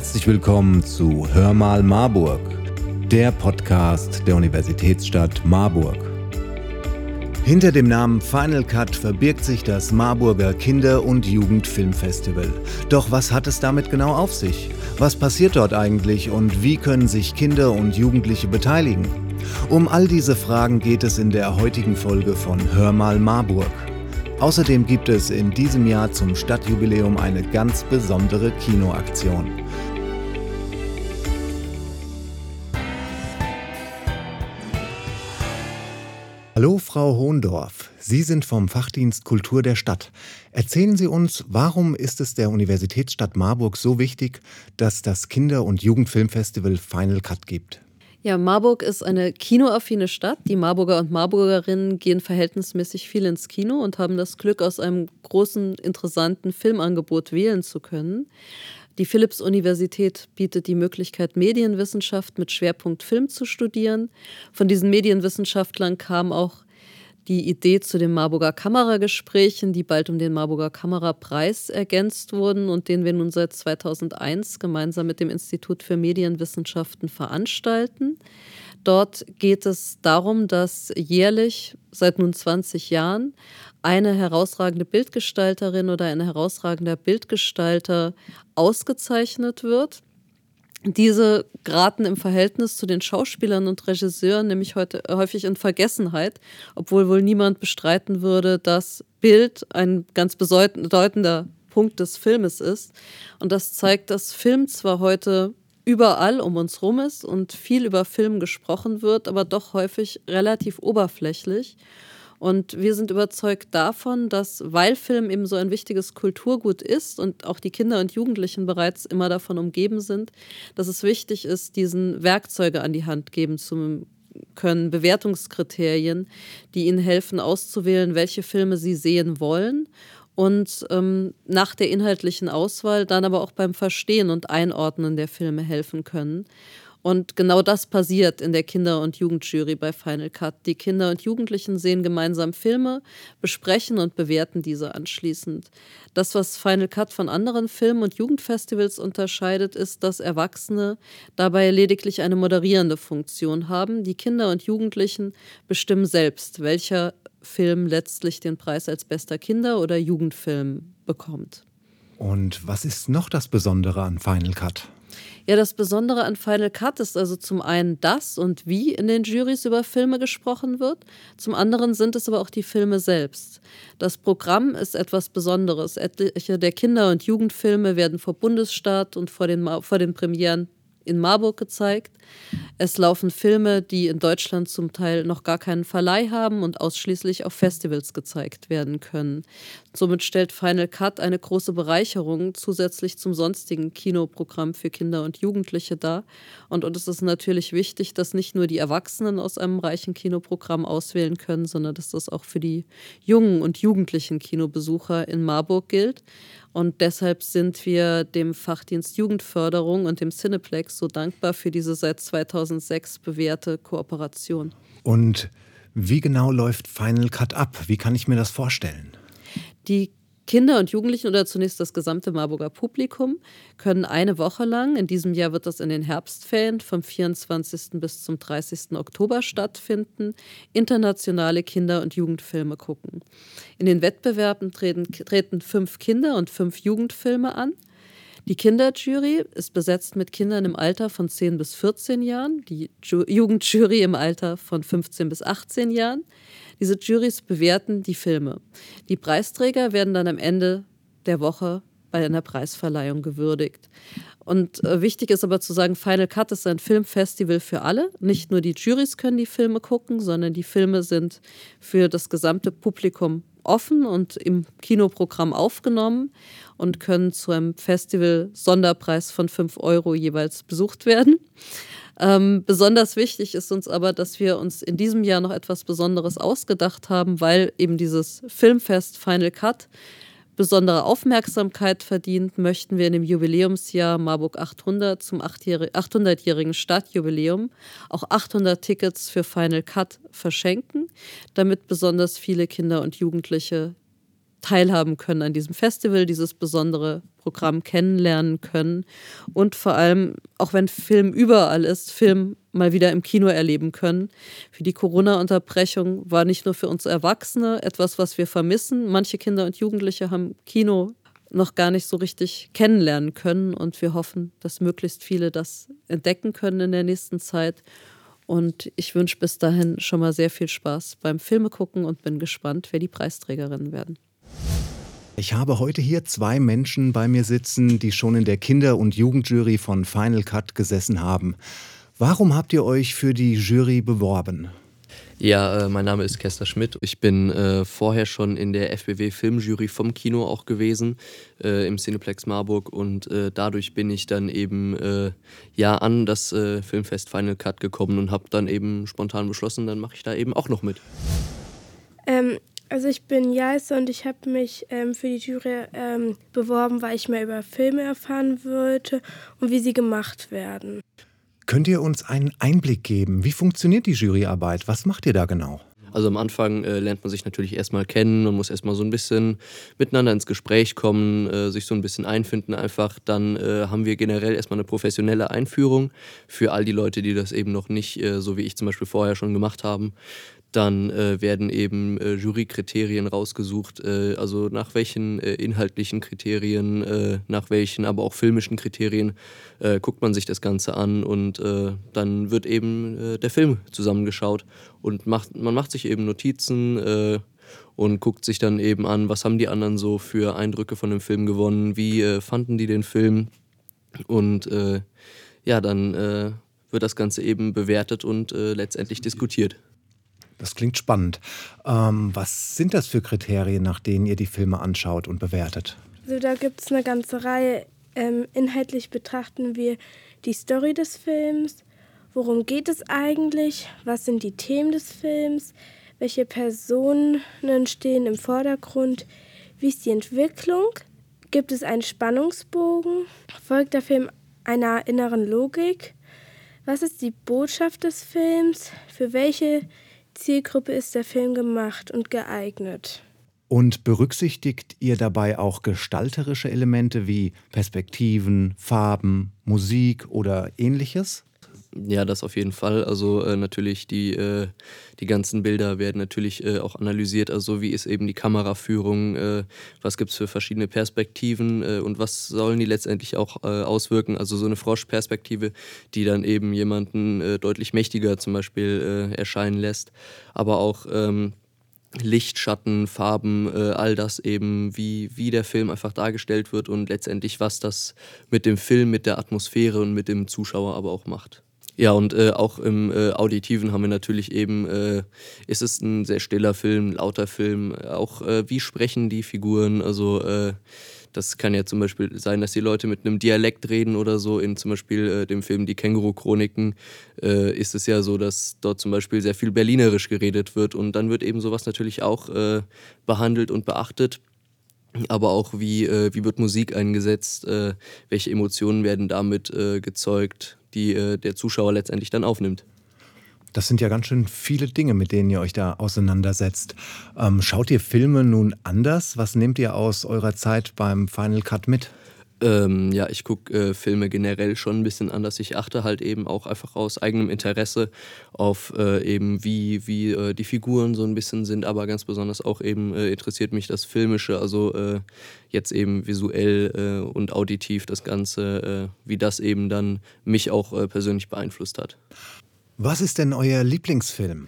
Herzlich willkommen zu Hör mal Marburg, der Podcast der Universitätsstadt Marburg. Hinter dem Namen Final Cut verbirgt sich das Marburger Kinder- und Jugendfilmfestival. Doch was hat es damit genau auf sich? Was passiert dort eigentlich und wie können sich Kinder und Jugendliche beteiligen? Um all diese Fragen geht es in der heutigen Folge von Hör mal Marburg. Außerdem gibt es in diesem Jahr zum Stadtjubiläum eine ganz besondere Kinoaktion. Hallo Frau Hohndorf, Sie sind vom Fachdienst Kultur der Stadt. Erzählen Sie uns, warum ist es der Universitätsstadt Marburg so wichtig, dass das Kinder- und Jugendfilmfestival Final Cut gibt? Ja, Marburg ist eine kinoaffine Stadt. Die Marburger und Marburgerinnen gehen verhältnismäßig viel ins Kino und haben das Glück, aus einem großen, interessanten Filmangebot wählen zu können. Die Philipps-Universität bietet die Möglichkeit, Medienwissenschaft mit Schwerpunkt Film zu studieren. Von diesen Medienwissenschaftlern kam auch die Idee zu den Marburger Kameragesprächen, die bald um den Marburger Kamerapreis ergänzt wurden und den wir nun seit 2001 gemeinsam mit dem Institut für Medienwissenschaften veranstalten. Dort geht es darum, dass jährlich seit nun 20 Jahren eine herausragende Bildgestalterin oder ein herausragender Bildgestalter ausgezeichnet wird. Diese geraten im Verhältnis zu den Schauspielern und Regisseuren nämlich heute häufig in Vergessenheit, obwohl wohl niemand bestreiten würde, dass Bild ein ganz bedeutender Punkt des Filmes ist. Und das zeigt, dass Film zwar heute überall um uns rum ist und viel über Film gesprochen wird, aber doch häufig relativ oberflächlich. Und wir sind überzeugt davon, dass, weil Film eben so ein wichtiges Kulturgut ist und auch die Kinder und Jugendlichen bereits immer davon umgeben sind, dass es wichtig ist, diesen Werkzeuge an die Hand geben zu können, Bewertungskriterien, die ihnen helfen auszuwählen, welche Filme sie sehen wollen und ähm, nach der inhaltlichen Auswahl dann aber auch beim Verstehen und Einordnen der Filme helfen können. Und genau das passiert in der Kinder- und Jugendjury bei Final Cut. Die Kinder und Jugendlichen sehen gemeinsam Filme, besprechen und bewerten diese anschließend. Das, was Final Cut von anderen Film- und Jugendfestivals unterscheidet, ist, dass Erwachsene dabei lediglich eine moderierende Funktion haben. Die Kinder und Jugendlichen bestimmen selbst, welcher Film letztlich den Preis als bester Kinder- oder Jugendfilm bekommt. Und was ist noch das Besondere an Final Cut? Ja, das Besondere an Final Cut ist also zum einen das und wie in den Juries über Filme gesprochen wird, zum anderen sind es aber auch die Filme selbst. Das Programm ist etwas Besonderes. Etliche der Kinder- und Jugendfilme werden vor Bundesstaat und vor den, vor den Premieren in Marburg gezeigt. Es laufen Filme, die in Deutschland zum Teil noch gar keinen Verleih haben und ausschließlich auf Festivals gezeigt werden können. Somit stellt Final Cut eine große Bereicherung zusätzlich zum sonstigen Kinoprogramm für Kinder und Jugendliche dar. Und, es ist natürlich wichtig, dass nicht nur die Erwachsenen aus einem reichen Kinoprogramm auswählen können, sondern dass das auch für die jungen und jugendlichen Kinobesucher in Marburg gilt. Und deshalb sind wir dem Fachdienst Jugendförderung und dem Cineplex so dankbar für diese seit 2006 bewährte Kooperation. Und wie genau läuft Final Cut ab? Wie kann ich mir das vorstellen? Die Kinder und Jugendlichen oder zunächst das gesamte Marburger Publikum können eine Woche lang, in diesem Jahr wird das in den Herbstferien vom 24. bis zum 30. Oktober stattfinden, internationale Kinder- und Jugendfilme gucken. In den Wettbewerben treten, treten fünf Kinder- und fünf Jugendfilme an. Die Kinderjury ist besetzt mit Kindern im Alter von 10 bis 14 Jahren, die Jugendjury im Alter von 15 bis 18 Jahren. Diese Juries bewerten die Filme. Die Preisträger werden dann am Ende der Woche bei einer Preisverleihung gewürdigt. Und äh, wichtig ist aber zu sagen, Final Cut ist ein Filmfestival für alle. Nicht nur die Juries können die Filme gucken, sondern die Filme sind für das gesamte Publikum offen und im Kinoprogramm aufgenommen und können zu einem Festival-Sonderpreis von 5 Euro jeweils besucht werden. Ähm, besonders wichtig ist uns aber, dass wir uns in diesem Jahr noch etwas Besonderes ausgedacht haben, weil eben dieses Filmfest Final Cut besondere Aufmerksamkeit verdient, möchten wir in dem Jubiläumsjahr Marburg 800 zum 800-jährigen Stadtjubiläum auch 800 Tickets für Final Cut verschenken, damit besonders viele Kinder und Jugendliche teilhaben können an diesem Festival, dieses besondere Programm kennenlernen können und vor allem, auch wenn Film überall ist, Film mal wieder im Kino erleben können. Für die Corona-Unterbrechung war nicht nur für uns Erwachsene etwas, was wir vermissen. Manche Kinder und Jugendliche haben Kino noch gar nicht so richtig kennenlernen können und wir hoffen, dass möglichst viele das entdecken können in der nächsten Zeit. Und ich wünsche bis dahin schon mal sehr viel Spaß beim Filme gucken und bin gespannt, wer die Preisträgerinnen werden. Ich habe heute hier zwei Menschen bei mir sitzen, die schon in der Kinder- und Jugendjury von Final Cut gesessen haben. Warum habt ihr euch für die Jury beworben? Ja, äh, mein Name ist Kester Schmidt. Ich bin äh, vorher schon in der FBW Filmjury vom Kino auch gewesen, äh, im Cineplex Marburg. Und äh, dadurch bin ich dann eben äh, ja an das äh, Filmfest Final Cut gekommen und habe dann eben spontan beschlossen, dann mache ich da eben auch noch mit. Ähm, also ich bin Jaise und ich habe mich ähm, für die Jury ähm, beworben, weil ich mehr über Filme erfahren wollte und wie sie gemacht werden. Könnt ihr uns einen Einblick geben? Wie funktioniert die Juryarbeit? Was macht ihr da genau? Also am Anfang äh, lernt man sich natürlich erstmal kennen und muss erstmal so ein bisschen miteinander ins Gespräch kommen, äh, sich so ein bisschen einfinden einfach. Dann äh, haben wir generell erstmal eine professionelle Einführung für all die Leute, die das eben noch nicht, äh, so wie ich zum Beispiel vorher schon gemacht haben. Dann äh, werden eben äh, Jurykriterien rausgesucht, äh, also nach welchen äh, inhaltlichen Kriterien, äh, nach welchen aber auch filmischen Kriterien äh, guckt man sich das Ganze an und dann wird eben der Film zusammengeschaut und macht, man macht sich eben Notizen und guckt sich dann eben an, was haben die anderen so für Eindrücke von dem Film gewonnen, wie fanden die den Film und ja, dann wird das Ganze eben bewertet und letztendlich diskutiert. Das klingt spannend. Ähm, was sind das für Kriterien, nach denen ihr die Filme anschaut und bewertet? Also da gibt es eine ganze Reihe. Ähm, inhaltlich betrachten wir die Story des Films. Worum geht es eigentlich? Was sind die Themen des Films? Welche Personen stehen im Vordergrund? Wie ist die Entwicklung? Gibt es einen Spannungsbogen? Folgt der Film einer inneren Logik? Was ist die Botschaft des Films? Für welche Zielgruppe ist der Film gemacht und geeignet. Und berücksichtigt ihr dabei auch gestalterische Elemente wie Perspektiven, Farben, Musik oder ähnliches? Ja, das auf jeden Fall. Also äh, natürlich die, äh, die ganzen Bilder werden natürlich äh, auch analysiert. Also wie ist eben die Kameraführung, äh, was gibt es für verschiedene Perspektiven äh, und was sollen die letztendlich auch äh, auswirken. Also so eine Froschperspektive, die dann eben jemanden deutlich mächtiger zum Beispiel erscheinen lässt. Aber auch ähm, Licht, Schatten, Farben, all das eben, wie, wie der Film einfach dargestellt wird und letztendlich, was das mit dem Film, mit der Atmosphäre und mit dem Zuschauer aber auch macht. Ja, und äh, auch im äh, Auditiven haben wir natürlich eben, äh, ist es ein sehr stiller Film, lauter Film, auch äh, wie sprechen die Figuren, also äh, das kann ja zum Beispiel sein, dass die Leute mit einem Dialekt reden oder so. In zum Beispiel äh, dem Film Die Känguru-Chroniken ist es ja so, dass dort zum Beispiel sehr viel Berlinerisch geredet wird. Und dann wird eben sowas natürlich auch behandelt und beachtet. Aber auch wie, äh, wie wird Musik eingesetzt, äh, welche Emotionen werden damit gezeugt die äh, der Zuschauer letztendlich dann aufnimmt. Das sind ja ganz schön viele Dinge, mit denen ihr euch da auseinandersetzt. Ähm, schaut ihr Filme nun anders? Was nehmt ihr aus eurer Zeit beim Final Cut mit? Ähm, ja, ich gucke äh, Filme generell schon ein bisschen anders. Ich achte halt eben auch einfach aus eigenem Interesse auf äh, eben, wie, wie äh, die Figuren so ein bisschen sind, aber ganz besonders auch eben äh, interessiert mich das Filmische, also äh, jetzt eben visuell äh, und auditiv das Ganze, wie das eben dann mich auch persönlich beeinflusst hat. Was ist denn euer Lieblingsfilm?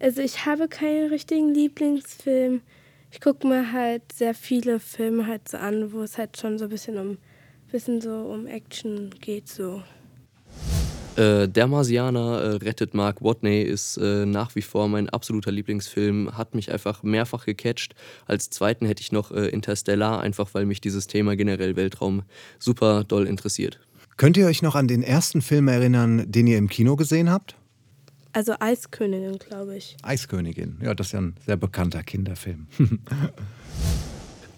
Also ich habe keinen richtigen Lieblingsfilm ich gucke mir halt sehr viele Filme halt so an, wo es halt schon so ein bisschen um, bisschen so um Action geht so. Äh, der Marsianer äh, rettet Mark Watney ist äh, nach wie vor mein absoluter Lieblingsfilm, hat mich einfach mehrfach gecatcht. Als zweiten hätte ich noch äh, Interstellar, einfach weil mich dieses Thema generell Weltraum super doll interessiert. Könnt ihr euch noch an den ersten Film erinnern, den ihr im Kino gesehen habt? Also Eiskönigin, glaube ich. Eiskönigin, ja, das ist ja ein sehr bekannter Kinderfilm.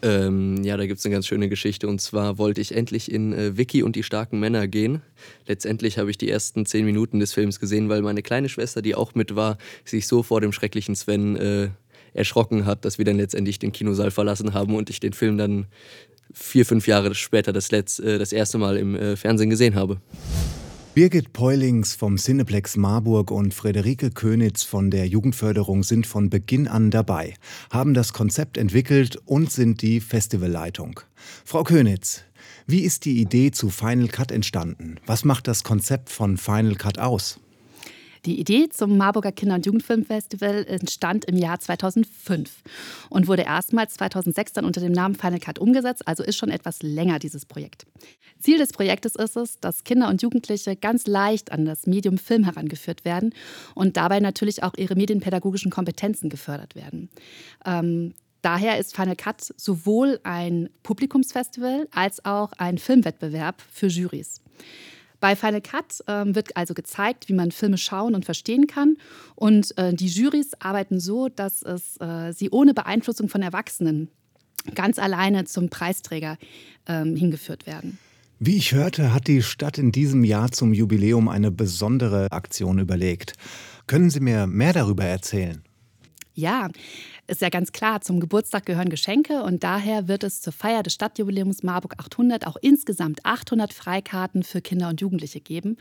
Ähm, ja, da gibt es eine ganz schöne Geschichte. Und zwar wollte ich endlich in äh, Vicky und die starken Männer gehen. Letztendlich habe ich die ersten zehn Minuten des Films gesehen, weil meine kleine Schwester, die auch mit war, sich so vor dem schrecklichen Sven äh, erschrocken hat, dass wir dann letztendlich den Kinosaal verlassen haben und ich den Film dann vier, fünf Jahre später das, Letz-, äh, das erste Mal im äh, Fernsehen gesehen habe. Birgit Peulings vom Cineplex Marburg und Frederike Könitz von der Jugendförderung sind von Beginn an dabei, haben das Konzept entwickelt und sind die Festivalleitung. Frau Könitz, wie ist die Idee zu Final Cut entstanden? Was macht das Konzept von Final Cut aus? Die Idee zum Marburger Kinder- und Jugendfilmfestival entstand im Jahr 2005 und wurde erstmals 2006 dann unter dem Namen Final Cut umgesetzt, also ist schon etwas länger dieses Projekt. Ziel des Projektes ist es, dass Kinder und Jugendliche ganz leicht an das Medium Film herangeführt werden und dabei natürlich auch ihre medienpädagogischen Kompetenzen gefördert werden. Ähm, Daher ist Final Cut sowohl ein Publikumsfestival als auch ein Filmwettbewerb für Jurys. Bei Final Cut ähm, wird also gezeigt, wie man Filme schauen und verstehen kann. Und äh, die Jurys arbeiten so, dass es, äh, sie ohne Beeinflussung von Erwachsenen ganz alleine zum Preisträger ähm, hingeführt werden. Wie ich hörte, hat die Stadt in diesem Jahr zum Jubiläum eine besondere Aktion überlegt. Können Sie mir mehr darüber erzählen? Ja, ist ja ganz klar, zum Geburtstag gehören Geschenke und daher wird es zur Feier des Stadtjubiläums Marburg 800 auch insgesamt 800 Freikarten für Kinder und Jugendliche geben,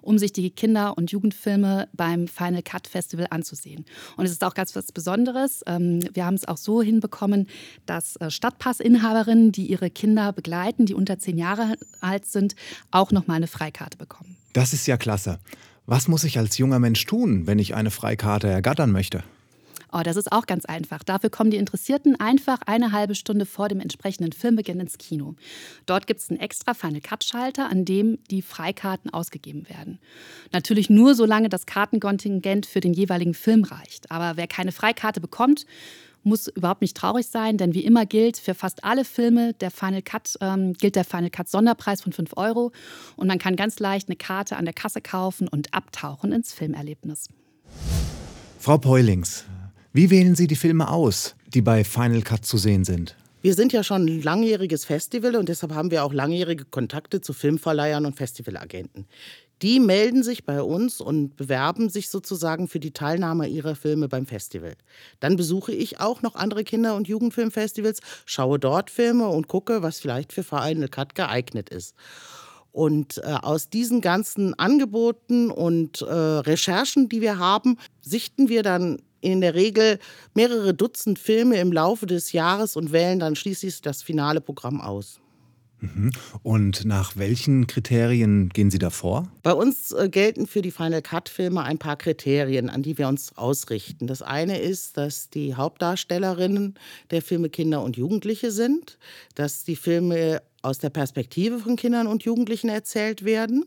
um sich die Kinder- und Jugendfilme beim Final Cut Festival anzusehen. Und es ist auch ganz was Besonderes. Ähm, wir haben es auch so hinbekommen, dass äh, Stadtpassinhaberinnen, die ihre Kinder begleiten, die unter zehn Jahre alt sind, auch nochmal eine Freikarte bekommen. Das ist ja klasse. Was muss ich als junger Mensch tun, wenn ich eine Freikarte ergattern möchte? Oh, das ist auch ganz einfach. Dafür kommen die Interessierten einfach eine halbe Stunde vor dem entsprechenden Filmbeginn ins Kino. Dort gibt es einen extra Final Cut-Schalter, an dem die Freikarten ausgegeben werden. Natürlich nur, solange das Kartenkontingent für den jeweiligen Film reicht. Aber wer keine Freikarte bekommt, muss überhaupt nicht traurig sein, denn wie immer gilt, für fast alle Filme der Final Cut ähm, gilt der Final Cut Sonderpreis von 5 Euro und man kann ganz leicht eine Karte an der Kasse kaufen und abtauchen ins Filmerlebnis. Frau Peulings, wie wählen Sie die Filme aus, die bei Final Cut zu sehen sind? Wir sind ja schon ein langjähriges Festival und deshalb haben wir auch langjährige Kontakte zu Filmverleihern und Festivalagenten. Die melden sich bei uns und bewerben sich sozusagen für die Teilnahme ihrer Filme beim Festival. Dann besuche ich auch noch andere Kinder- und Jugendfilmfestivals, schaue dort Filme und gucke, was vielleicht für Final Cut geeignet ist. Und äh, aus diesen ganzen Angeboten und äh, Recherchen, die wir haben, sichten wir dann in der Regel mehrere Dutzend Filme im Laufe des Jahres und wählen dann schließlich das finale Programm aus. Mhm. Und nach welchen Kriterien gehen Sie da vor? Bei uns äh, gelten für die Final Cut-Filme ein paar Kriterien, an die wir uns ausrichten. Das eine ist, dass die Hauptdarstellerinnen der Filme Kinder und Jugendliche sind, dass die Filme aus der Perspektive von Kindern und Jugendlichen erzählt werden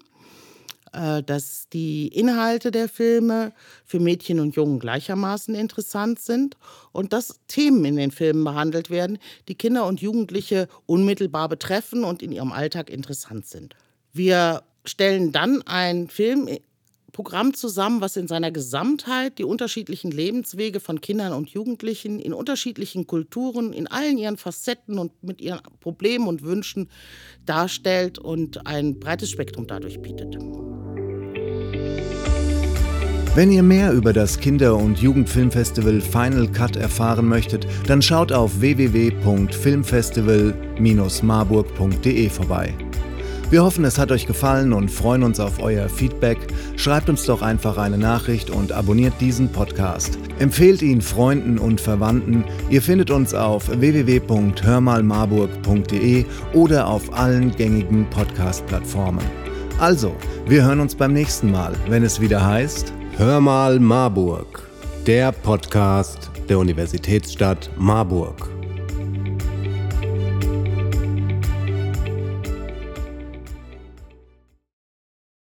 dass die Inhalte der Filme für Mädchen und Jungen gleichermaßen interessant sind und dass Themen in den Filmen behandelt werden, die Kinder und Jugendliche unmittelbar betreffen und in ihrem Alltag interessant sind. Wir stellen dann ein Film Programm zusammen, was in seiner Gesamtheit die unterschiedlichen Lebenswege von Kindern und Jugendlichen in unterschiedlichen Kulturen, in allen ihren Facetten und mit ihren Problemen und Wünschen darstellt und ein breites Spektrum dadurch bietet. Wenn ihr mehr über das Kinder- und Jugendfilmfestival Final Cut erfahren möchtet, dann schaut auf www.filmfestival-marburg.de vorbei. Wir hoffen, es hat euch gefallen und freuen uns auf euer Feedback. Schreibt uns doch einfach eine Nachricht und abonniert diesen Podcast. Empfehlt ihn Freunden und Verwandten. Ihr findet uns auf www.hörmalmarburg.de oder auf allen gängigen Podcast-Plattformen. Also, wir hören uns beim nächsten Mal, wenn es wieder heißt Hör mal Marburg, der Podcast der Universitätsstadt Marburg.